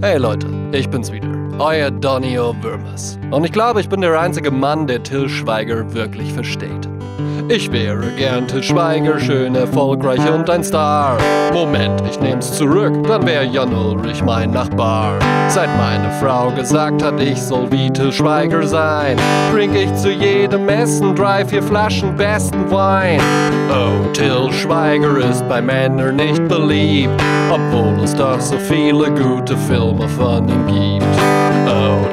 Hey Leute, ich bin's wieder, euer Donny O'Würmes. Und ich glaube, ich bin der einzige Mann, der Till Schweiger wirklich versteht. Ich wäre gern Till Schweiger, schön erfolgreich und ein Star. Moment, ich nehm's zurück, dann wär Jan Ulrich mein Nachbar. Seit meine Frau gesagt hat, ich soll wie Till Schweiger sein, trink ich zu jedem Essen drei, vier Flaschen besten Wein. Oh, Till Schweiger ist bei Männern nicht beliebt, obwohl es doch so viele gute Filme von ihm gibt.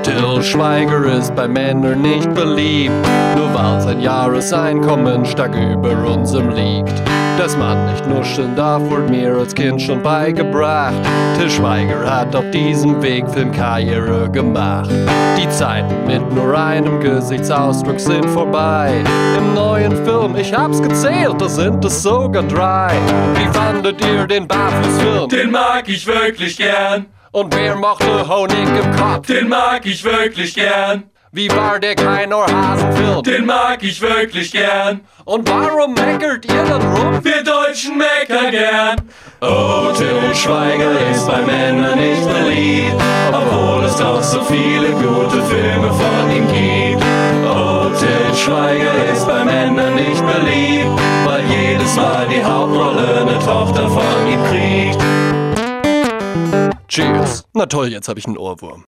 Till Schweiger ist bei Männern nicht beliebt, nur weil sein Jahreseinkommen stark über unserem liegt. Dass man nicht nuscheln darf, wurde mir als Kind schon beigebracht. Till Schweiger hat auf diesem Weg Filmkarriere gemacht. Die Zeiten mit nur einem Gesichtsausdruck sind vorbei. Im neuen Film, ich hab's gezählt, da sind es sogar drei. Wie fandet ihr den Barfußfilm? Den mag ich wirklich gern. Und wer mochte Honig im Kopf? Den mag ich wirklich gern. Wie war der kein Ohrhasenfilm? Den mag ich wirklich gern. Und warum meckert ihr dann rum? Wir Deutschen meckern gern. Oh, Till Schweiger ist bei Männern nicht beliebt, obwohl es doch so viele gute Filme von ihm gibt. Oh, Till Schweiger ist bei Männern nicht beliebt, weil jedes Mal die Hauptrolle eine Tochter Cheers. Na toll, jetzt habe ich einen Ohrwurm.